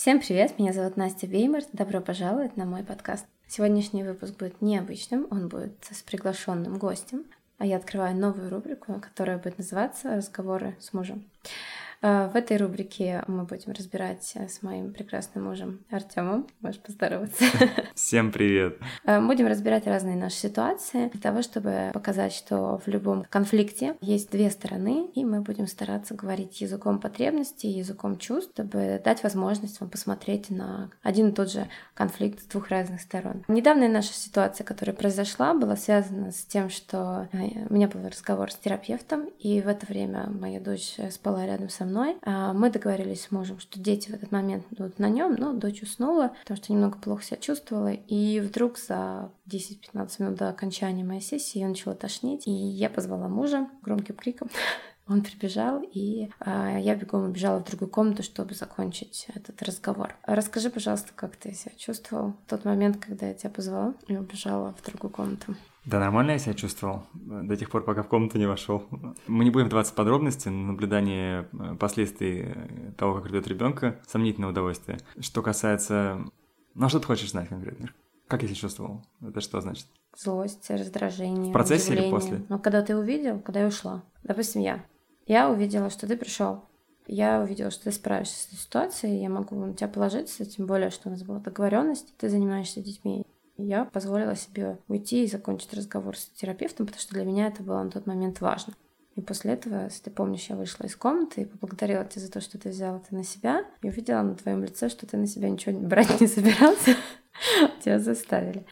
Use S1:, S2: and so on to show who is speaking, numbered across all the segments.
S1: Всем привет, меня зовут Настя Веймарт, добро пожаловать на мой подкаст. Сегодняшний выпуск будет необычным, он будет с приглашенным гостем, а я открываю новую рубрику, которая будет называться «Разговоры с мужем». А, в этой рубрике мы будем разбирать э, с моим прекрасным мужем Артемом. Можешь поздороваться.
S2: Всем привет.
S1: А, будем разбирать разные наши ситуации для того, чтобы показать, что в любом конфликте есть две стороны, и мы будем стараться говорить языком потребностей, языком чувств, чтобы дать возможность вам посмотреть на один и тот же конфликт с двух разных сторон. Недавняя наша ситуация, которая произошла, была связана с тем, что э, у меня был разговор с терапевтом, и в это время моя дочь спала рядом со мной мной. А, мы договорились с мужем, что дети в этот момент будут на нем, но дочь уснула, потому что немного плохо себя чувствовала. И вдруг за 10-15 минут до окончания моей сессии я начала тошнить, и я позвала мужа громким криком. Он прибежал, и а, я бегом убежала в другую комнату, чтобы закончить этот разговор. Расскажи, пожалуйста, как ты себя чувствовал в тот момент, когда я тебя позвала и убежала в другую комнату?
S2: Да, нормально я себя чувствовал до тех пор, пока в комнату не вошел. Мы не будем вдаваться в подробности, наблюдание э, последствий э, того, как рвет ребенка, сомнительное удовольствие. Что касается... Ну, а что ты хочешь знать конкретно? Как я себя чувствовал? Это что значит?
S1: Злость, раздражение,
S2: В процессе
S1: удивление.
S2: или после?
S1: Ну, когда ты увидел, когда я ушла. Допустим, я. Я увидела, что ты пришел. Я увидела, что ты справишься с этой ситуацией, я могу на тебя положиться, тем более, что у нас была договоренность, ты занимаешься детьми я позволила себе уйти и закончить разговор с терапевтом, потому что для меня это было на тот момент важно. И после этого, если ты помнишь, я вышла из комнаты и поблагодарила тебя за то, что ты взяла это на себя, и увидела на твоем лице, что ты на себя ничего брать не собирался, тебя заставили.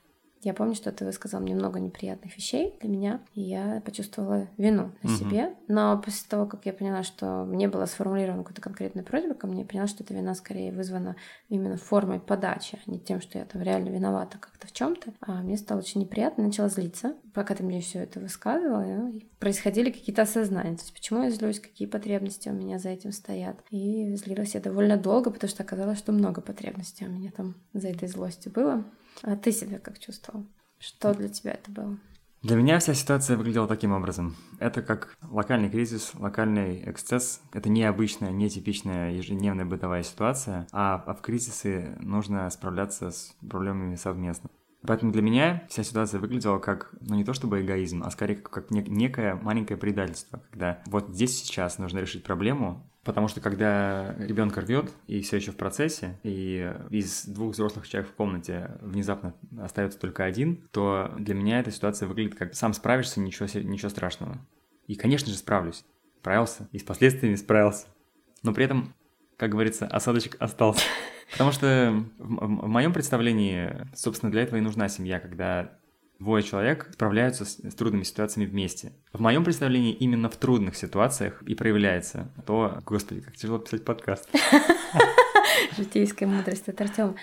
S1: Я помню, что ты высказал мне много неприятных вещей для меня, и я почувствовала вину на угу. себе. Но после того, как я поняла, что мне была сформулирована какая-то конкретная просьба ко мне, я поняла, что эта вина скорее вызвана именно формой подачи, а не тем, что я там реально виновата как-то в чем то А мне стало очень неприятно, начала злиться. Пока ты мне все это высказывала, происходили какие-то осознания. То есть, почему я злюсь, какие потребности у меня за этим стоят. И злилась я довольно долго, потому что оказалось, что много потребностей у меня там за этой злостью было. А ты себя как чувствовал? Что для тебя это было?
S2: Для меня вся ситуация выглядела таким образом. Это как локальный кризис, локальный эксцесс. Это необычная, нетипичная ежедневная бытовая ситуация, а, а в кризисы нужно справляться с проблемами совместно. Поэтому для меня вся ситуация выглядела как, ну не то чтобы эгоизм, а скорее как, некое маленькое предательство, когда вот здесь сейчас нужно решить проблему, Потому что когда ребенка рвет и все еще в процессе, и из двух взрослых человек в комнате внезапно остается только один, то для меня эта ситуация выглядит как сам справишься, ничего, ничего страшного. И, конечно же, справлюсь. Справился. И с последствиями справился. Но при этом, как говорится, осадочек остался. Потому что в, в моем представлении, собственно, для этого и нужна семья, когда двое человек справляются с, с трудными ситуациями вместе. В моем представлении именно в трудных ситуациях и проявляется то, господи, как тяжело писать подкаст.
S1: Житейская мудрость от Артема.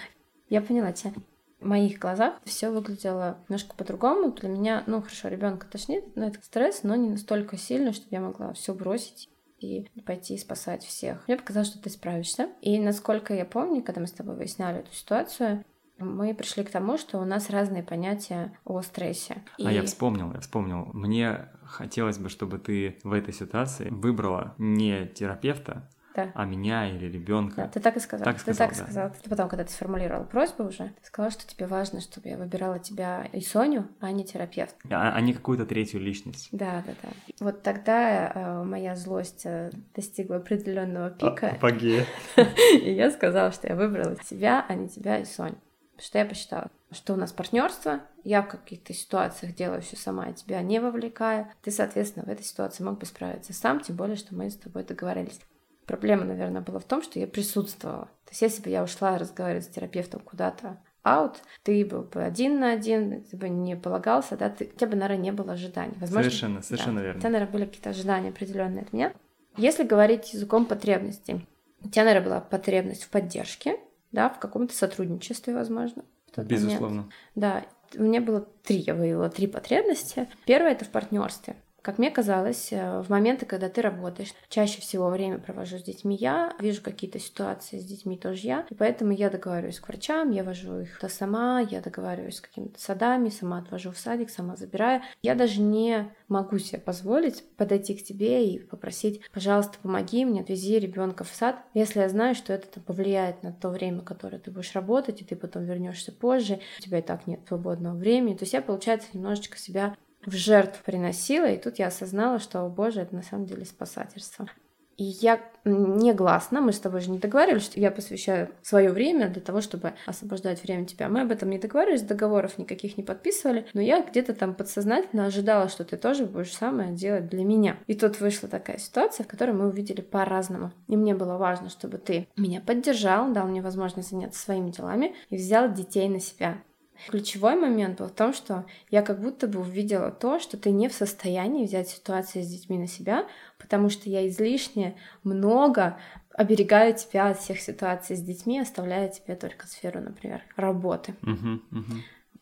S1: Я поняла тебя. В моих глазах все выглядело немножко по-другому. Для меня, ну хорошо, ребенка тошнит, но это стресс, но не настолько сильно, чтобы я могла все бросить и пойти спасать всех. Мне показалось, что ты справишься. И насколько я помню, когда мы с тобой выясняли эту ситуацию, мы пришли к тому, что у нас разные понятия о стрессе.
S2: И... А я вспомнил, я вспомнил. Мне хотелось бы, чтобы ты в этой ситуации выбрала не терапевта,
S1: да.
S2: а меня или ребенка.
S1: Да, ты так и сказал.
S2: Так
S1: ты
S2: сказал,
S1: так
S2: да.
S1: сказал. Ты потом, когда ты сформулировала просьбу уже, ты сказала, что тебе важно, чтобы я выбирала тебя и Соню, а не терапевт.
S2: А, а не какую-то третью личность.
S1: Да, да, да. Вот тогда э, моя злость э, достигла определенного пика.
S2: Апогея.
S1: И я сказала, что я выбрала тебя, а не тебя и Соню. Потому что я посчитала, что у нас партнерство, я в каких-то ситуациях делаю все сама, я тебя не вовлекаю. Ты, соответственно, в этой ситуации мог бы справиться сам, тем более, что мы с тобой договорились. Проблема, наверное, была в том, что я присутствовала. То есть, если бы я ушла разговаривать с терапевтом куда-то аут, ты был бы один на один, ты бы не полагался, да, ты, у тебя бы, наверное, не было ожиданий.
S2: Возможно, совершенно, совершенно
S1: да,
S2: верно.
S1: У тебя, наверное, были какие-то ожидания определенные от меня. Если говорить языком потребностей, у тебя, наверное, была потребность в поддержке, да, в каком-то сотрудничестве, возможно.
S2: Безусловно.
S1: Момент. Да, у меня было три, я выявила три потребности. Первое это в партнерстве Как мне казалось, э, в моменты, когда ты работаешь, чаще всего время провожу с детьми я, вижу какие-то ситуации с детьми тоже я, и поэтому я договариваюсь к врачам, я вожу их то сама, я договариваюсь с какими-то садами, сама отвожу в садик, сама забираю. Я даже не могу себе позволить подойти к тебе и попросить, пожалуйста, помоги мне, отвези ребенка в сад, если я знаю, что это повлияет на то время, которое ты будешь работать, и ты потом вернешься позже, у тебя и так нет свободного времени. То есть я, получается, немножечко себя в жертву приносила, и тут я осознала, что, о боже, это на самом деле спасательство. И я негласно, мы с тобой же не договаривались, что я посвящаю свое время для того, чтобы освобождать время тебя. Мы об этом не договаривались, договоров никаких не подписывали, но я где-то там подсознательно ожидала, что ты тоже будешь самое делать для меня. И тут вышла такая ситуация, в которой мы увидели по-разному. И мне было важно, чтобы ты меня поддержал, дал мне возможность заняться своими делами и взял детей на себя. Ключевой момент был в том, что я как будто бы увидела то, что ты не в состоянии взять ситуацию с детьми на себя, потому что я излишне много оберегаю тебя от всех ситуаций с детьми, оставляя тебе только сферу, например, работы.
S2: Uh-huh.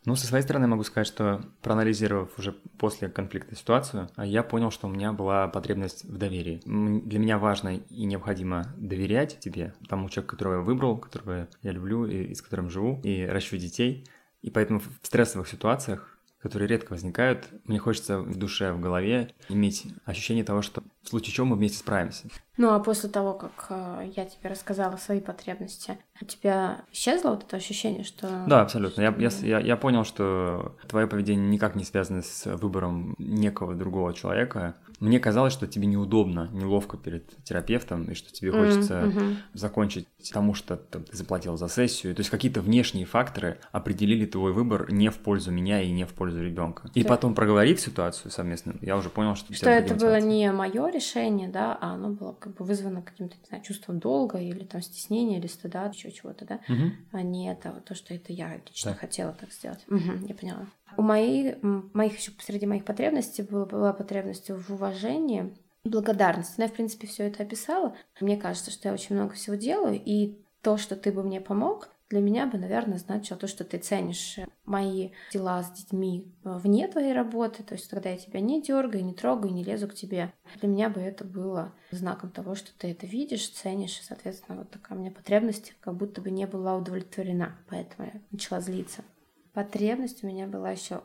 S2: Ну, со своей стороны могу сказать, что проанализировав уже после конфликта ситуацию, я понял, что у меня была потребность в доверии. Для меня важно и необходимо доверять тебе, тому человеку, которого я выбрал, которого я люблю и с которым живу, и ращу детей. И поэтому в стрессовых ситуациях которые редко возникают, мне хочется в душе, в голове иметь ощущение того, что в случае чего мы вместе справимся.
S1: Ну а после того, как э, я тебе рассказала свои потребности, у тебя исчезло вот это ощущение, что...
S2: Да, абсолютно. Я, я, я, я понял, что твое поведение никак не связано с выбором некого другого человека. Мне казалось, что тебе неудобно, неловко перед терапевтом, и что тебе хочется mm-hmm. закончить тому, что там, ты заплатил за сессию. То есть какие-то внешние факторы определили твой выбор не в пользу меня и не в пользу ребенка. И потом проговорив ситуацию совместно, я уже понял, что...
S1: Что это было не мое решение, да, а оно было как бы вызвано каким-то, не знаю, чувством долга или там стеснения или стыда, еще чего-то, да,
S2: угу.
S1: а не это то, что это я лично да. хотела так сделать. Угу, я поняла. У моих, моих еще среди моих потребностей была, была потребность в уважении, благодарности. Ну, я, в принципе, все это описала. Мне кажется, что я очень много всего делаю, и то, что ты бы мне помог, для меня бы, наверное, значило то, что ты ценишь мои дела с детьми вне твоей работы, то есть когда я тебя не дергаю, не трогаю, не лезу к тебе. Для меня бы это было знаком того, что ты это видишь, ценишь, и, соответственно, вот такая у меня потребность как будто бы не была удовлетворена, поэтому я начала злиться. Потребность у меня была еще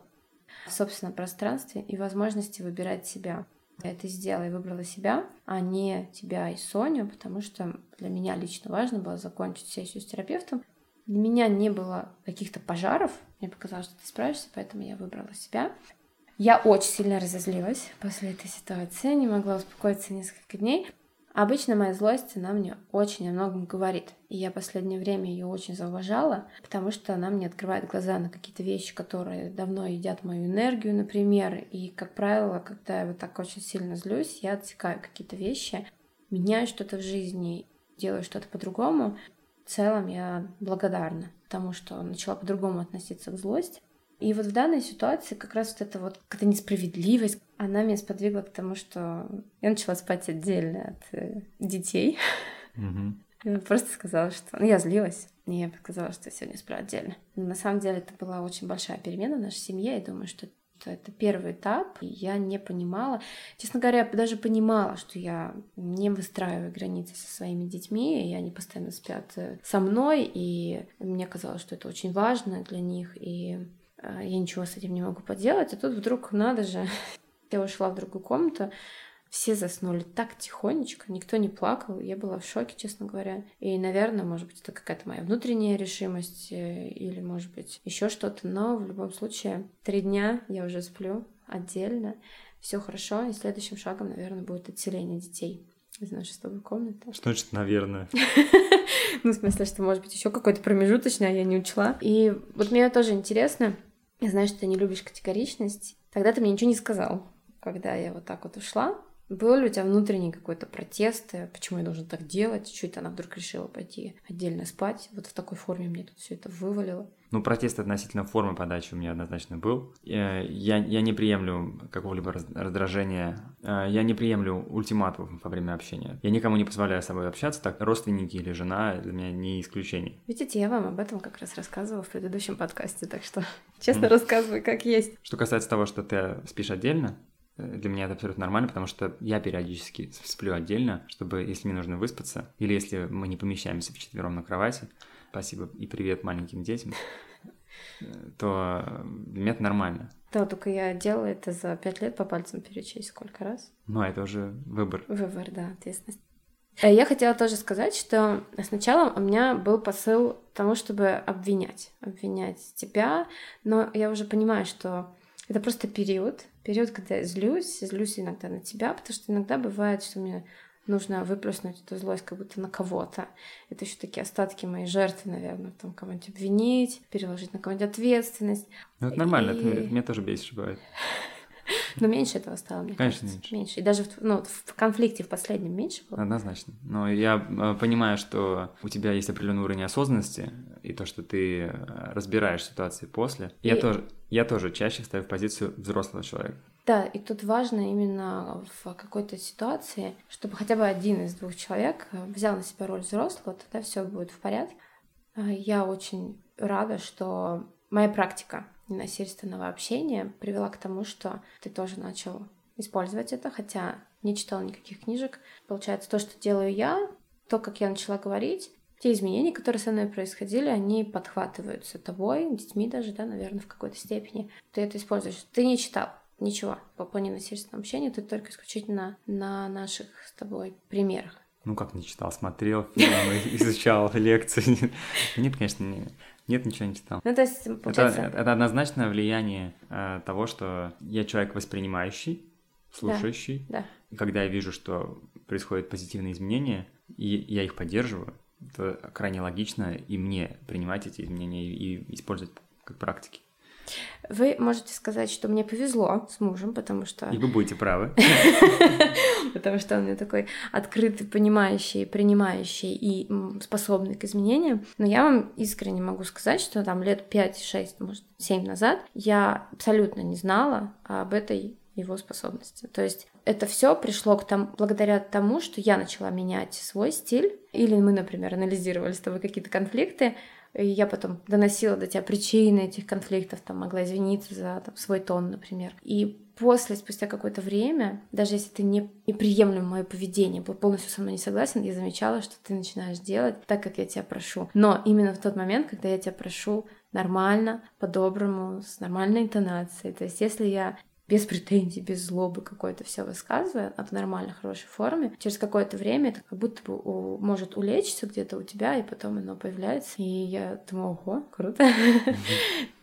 S1: в собственном пространстве и возможности выбирать себя. Я это сделала и выбрала себя, а не тебя и Соню, потому что для меня лично важно было закончить сессию с терапевтом, для меня не было каких-то пожаров. Мне показалось, что ты справишься, поэтому я выбрала себя. Я очень сильно разозлилась после этой ситуации, не могла успокоиться несколько дней. Обычно моя злость, она мне очень о многом говорит. И я последнее время ее очень зауважала, потому что она мне открывает глаза на какие-то вещи, которые давно едят мою энергию, например. И, как правило, когда я вот так очень сильно злюсь, я отсекаю какие-то вещи, меняю что-то в жизни, делаю что-то по-другому в целом я благодарна тому, что начала по-другому относиться к злости. И вот в данной ситуации как раз вот эта вот какая-то несправедливость, она меня сподвигла к тому, что я начала спать отдельно от э, детей. Я просто сказала, что... Ну, я злилась, и я сказала, что я сегодня сплю отдельно. Но на самом деле это была очень большая перемена в нашей семье, и думаю, что это первый этап, и я не понимала. Честно говоря, я даже понимала, что я не выстраиваю границы со своими детьми, и они постоянно спят э, со мной, и мне казалось, что это очень важно для них, и я ничего с этим не могу поделать. А тут вдруг, надо же, я ушла в другую комнату, все заснули так тихонечко, никто не плакал. Я была в шоке, честно говоря. И, наверное, может быть, это какая-то моя внутренняя решимость э, или, может быть, еще что-то. Но в любом случае, три дня я уже сплю отдельно. Все хорошо. И следующим шагом, наверное, будет отселение детей из нашей с тобой комнаты.
S2: Что значит, наверное?
S1: Ну, в смысле, что, может быть, еще какой-то промежуточный, а я не учла. И вот мне тоже интересно, я знаю, что ты не любишь категоричность. Тогда ты мне ничего не сказал, когда я вот так вот ушла. Был ли у тебя внутренний какой-то протест, э, почему я должен так делать, это она вдруг решила пойти отдельно спать, вот в такой форме мне тут все это вывалило?
S2: Ну, протест относительно формы подачи у меня однозначно был. Я, я, я не приемлю какого-либо раздражения, э, я не приемлю ультиматумов во время общения. Я никому не позволяю с собой общаться, так родственники или жена для меня не исключение.
S1: Видите, я вам об этом как раз рассказывала в предыдущем подкасте, так что честно mm. рассказываю, как есть.
S2: Что касается того, что ты спишь отдельно, Для меня это абсолютно нормально, потому что я периодически сплю отдельно, чтобы, если мне нужно выспаться, или если мы не помещаемся вчетвером на кровати, спасибо и привет маленьким детям, то для меня это нормально.
S1: Да, только я делала это за пять лет по пальцам перечесть сколько раз.
S2: Ну, это уже выбор.
S1: Выбор, да, ответственность. Э, я хотела тоже сказать, что сначала у меня был посыл тому, чтобы обвинять, обвинять тебя, но я уже понимаю, что это просто период, период, когда я злюсь, злюсь иногда на тебя, потому что иногда бывает, что мне нужно выплеснуть эту злость как будто на кого-то. Это еще такие остатки моей жертвы, наверное, там кого-нибудь обвинить, переложить на кого-нибудь ответственность.
S2: Ну, это нормально, И... это меня тоже бесит, бывает.
S1: Но меньше этого стало, мне
S2: Конечно,
S1: кажется.
S2: меньше.
S1: Меньше. И даже в, ну, в конфликте в последнем меньше было.
S2: Однозначно. Но я э, понимаю, что у тебя есть определенный уровень осознанности, и то, что ты э, разбираешь ситуации после. И... Я, тоже, я тоже чаще ставлю в позицию взрослого человека.
S1: Да, и тут важно именно в какой-то ситуации, чтобы хотя бы один из двух человек э, взял на себя роль взрослого, тогда все будет в порядке. Я очень рада, что моя практика ненасильственного общения привела к тому, что ты тоже начал использовать это, хотя не читал никаких книжек. Получается, то, что делаю я, то, как я начала говорить, те изменения, которые со мной происходили, они подхватываются тобой, детьми даже, да, наверное, в какой-то степени. Ты это используешь. Ты не читал ничего по, по ненасильственному общению, ты только исключительно на наших с тобой примерах.
S2: Ну как не читал, смотрел фильмы, изучал лекции. Нет, конечно, нет, ничего не читал.
S1: Ну, то есть, получается...
S2: это, это однозначное влияние э, того, что я человек воспринимающий, слушающий.
S1: Да, да.
S2: Когда я вижу, что происходят позитивные изменения, и я их поддерживаю, то крайне логично и мне принимать эти изменения и, и использовать как практики.
S1: Вы можете сказать, что мне повезло с мужем, потому что...
S2: И вы будете правы.
S1: Потому что он мне такой открытый, понимающий, принимающий и способный к изменениям. Но я вам искренне могу сказать, что там лет 5-6, может, 7 назад я абсолютно не знала об этой его способности. То есть это все пришло к тому, благодаря тому, что я начала менять свой стиль, или мы, например, анализировали с тобой какие-то конфликты, и я потом доносила до тебя причины этих конфликтов, там могла извиниться за там, свой тон, например. И после, спустя какое-то время, даже если ты не, не приемлем мое поведение, был полностью со мной не согласен, я замечала, что ты начинаешь делать так, как я тебя прошу. Но именно в тот момент, когда я тебя прошу нормально, по-доброму, с нормальной интонацией. То есть если я без претензий, без злобы какой-то все высказывая, а в нормальной, хорошей форме, через какое-то время это как будто бы у, может улечься где-то у тебя, и потом оно появляется. И я думаю, ого, круто.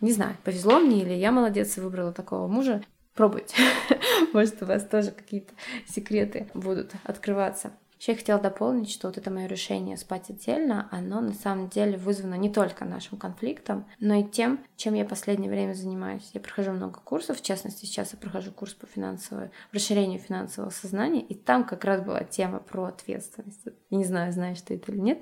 S1: Не знаю, повезло мне или я молодец и выбрала такого мужа. Пробуйте. Может, у вас тоже какие-то секреты будут открываться. Еще я хотела дополнить, что вот это мое решение спать отдельно, оно на самом деле вызвано не только нашим конфликтом, но и тем, чем я последнее время занимаюсь. Я прохожу много курсов, в частности, сейчас я прохожу курс по финансовой, расширению финансового сознания, и там как раз была тема про ответственность. Я не знаю, знаешь ты это или нет.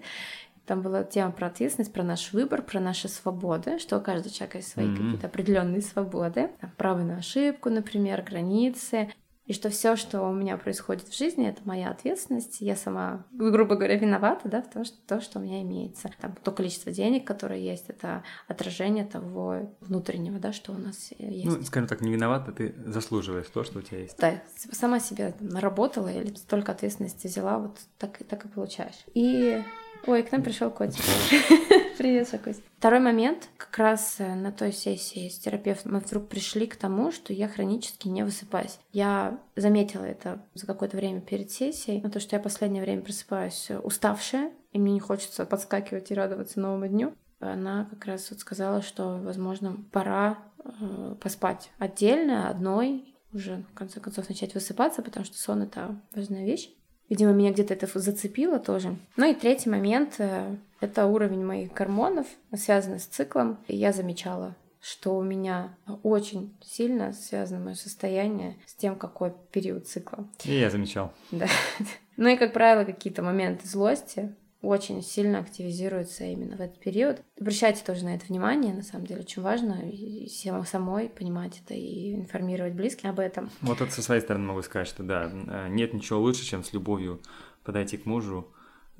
S1: Там была тема про ответственность, про наш выбор, про наши свободы, что у каждого человека есть свои mm-hmm. какие-то определенные свободы, право на ошибку, например, границы, и что все, что у меня происходит в жизни, это моя ответственность. Я сама, грубо говоря, виновата, да, в том, что то, что у меня имеется. Там то количество денег, которое есть, это отражение того внутреннего, да, что у нас есть.
S2: Ну, скажем так, не виновата, ты заслуживаешь то, что у тебя есть.
S1: Да, сама себя наработала или столько ответственности взяла, вот так, и так и получаешь. И Ой, к нам пришел котик. Привет, Шакусь. Второй момент, как раз э, на той сессии с терапевтом мы вдруг пришли к тому, что я хронически не высыпаюсь. Я заметила это за какое-то время перед сессией, но то, что я последнее время просыпаюсь э, уставшая, и мне не хочется подскакивать и радоваться новому дню. Она как раз вот сказала, что, возможно, пора э, поспать отдельно, одной, уже в конце концов начать высыпаться, потому что сон — это важная вещь. Видимо, меня где-то это зацепило тоже. Ну и третий момент э, — это уровень моих гормонов, связанный с циклом. И я замечала, что у меня очень сильно связано мое состояние с тем, какой период цикла.
S2: И я замечал.
S1: Да. Ну и, как правило, какие-то моменты злости, очень сильно активизируется именно в этот период. Обращайте тоже на это внимание, на самом деле очень важно и самой понимать это и информировать близких об этом.
S2: Вот это со своей стороны могу сказать, что да, э, нет ничего лучше, чем с любовью подойти к мужу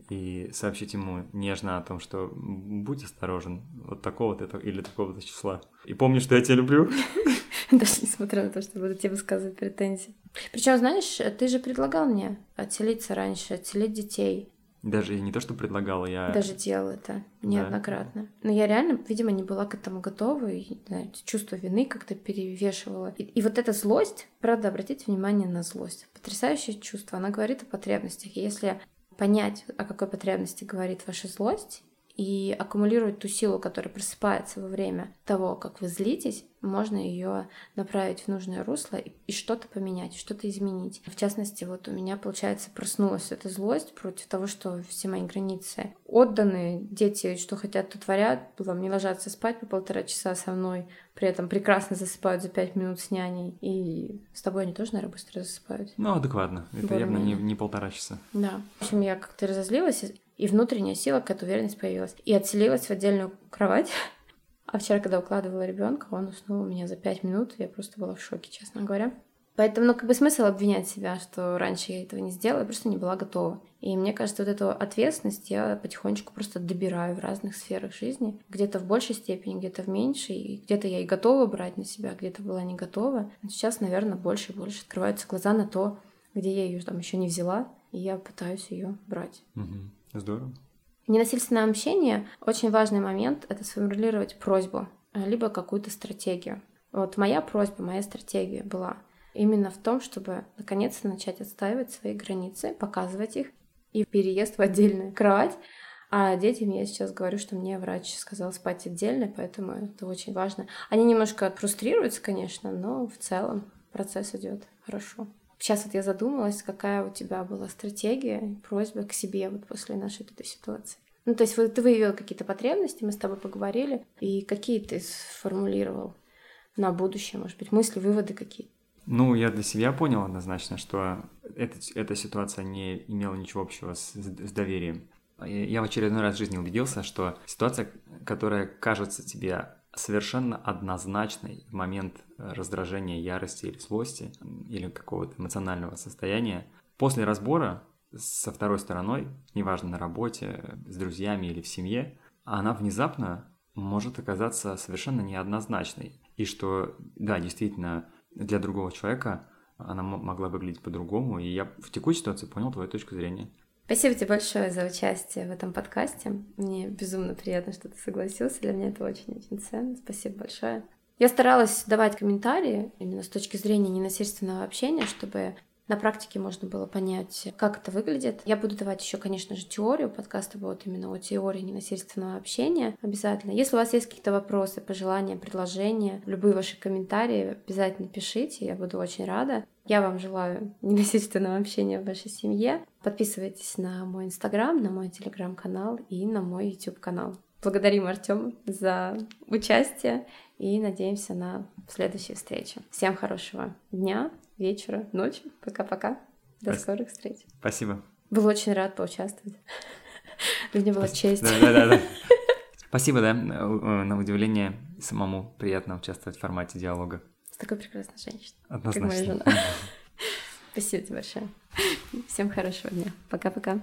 S2: и сообщить ему нежно о том, что будь осторожен, вот такого-то или такого-то числа. И помни, что я тебя люблю.
S1: Даже несмотря на то, что буду тебе высказывать претензии. Причем, знаешь, ты же предлагал мне отселиться раньше, отселить детей.
S2: Даже не то, что предлагала, я...
S1: Даже делала это неоднократно. Да. Но я реально, видимо, не была к этому готова, и да, чувство вины как-то перевешивало. И, и вот эта злость, правда, обратите внимание на злость. Потрясающее чувство. Она говорит о потребностях. И если понять, о какой потребности говорит ваша злость, и аккумулировать ту силу, которая просыпается во время того, как вы злитесь, можно ее направить в нужное русло и, и что-то поменять, что-то изменить. В частности, вот у меня, получается, проснулась эта злость против того, что все мои границы отданы, дети что хотят, то творят, вам не ложатся спать по полтора часа со мной, при этом прекрасно засыпают за пять минут с няней, и с тобой они тоже, наверное, быстро засыпают.
S2: Ну, адекватно. Это явно не, не полтора часа.
S1: Да. В общем, я как-то разозлилась, и внутренняя сила, какая-то уверенность появилась. И отселилась в отдельную кровать. А вчера, когда укладывала ребенка, он уснул у меня за пять минут. Я просто была в шоке, честно говоря. Поэтому, ну, как бы смысл обвинять себя, что раньше я этого не сделала, я просто не была готова. И мне кажется, вот эту ответственность я потихонечку просто добираю в разных сферах жизни. Где-то в большей степени, где-то в меньшей. И где-то я и готова брать на себя, где-то была не готова. Но сейчас, наверное, больше и больше открываются глаза на то, где я ее там еще не взяла, и я пытаюсь ее брать.
S2: Угу. Здорово.
S1: Ненасильственное общение — очень важный момент — это сформулировать просьбу, э, либо какую-то стратегию. Вот моя просьба, моя стратегия была именно в том, чтобы наконец-то начать отстаивать свои границы, показывать их, и переезд в отдельную кровать. А детям я сейчас говорю, что мне врач сказал спать отдельно, поэтому это очень важно. Они немножко фрустрируются, конечно, но в целом процесс идет хорошо. Сейчас вот я задумалась, какая у тебя была стратегия, просьба к себе вот после нашей этой ситуации. Ну, то есть вот ты выявил какие-то потребности, мы с тобой поговорили, и какие ты сформулировал на будущее, может быть, мысли, выводы какие
S2: Ну, я для себя понял однозначно, что эта, эта ситуация не имела ничего общего с, с доверием. Я в очередной раз в жизни убедился, что ситуация, которая кажется тебе совершенно однозначный в момент э, раздражения, ярости или злости, или какого-то эмоционального состояния. После разбора со второй стороной, неважно на работе, с друзьями или в семье, она внезапно может оказаться совершенно неоднозначной. И что, да, действительно, для другого человека она могла выглядеть по-другому, и я в текущей ситуации понял твою точку зрения.
S1: Спасибо тебе большое за участие в этом подкасте. Мне безумно приятно, что ты согласился. Для меня это очень-очень ценно. Спасибо большое. Я старалась давать комментарии именно с точки зрения ненасильственного общения, чтобы на практике можно было понять, как это выглядит. Я буду давать еще, конечно же, теорию. Подкасты будут именно о теории ненасильственного общения обязательно. Если у вас есть какие-то вопросы, пожелания, предложения, любые ваши комментарии, обязательно пишите. Я буду очень рада. Я вам желаю ненасильственного общения в вашей семье. Подписывайтесь на мой инстаграм, на мой телеграм-канал и на мой YouTube канал. Благодарим Артема за участие и надеемся на следующие встречи. Всем хорошего дня, вечера, ночи. Пока-пока. До Спасибо. скорых встреч.
S2: Спасибо.
S1: Был очень рад поучаствовать. Меня была честь.
S2: Да, да, да. Спасибо, да. На удивление самому приятно участвовать в формате диалога.
S1: С такой прекрасной женщиной.
S2: Однозначно.
S1: Спасибо тебе большое. Всем хорошего дня. Пока-пока.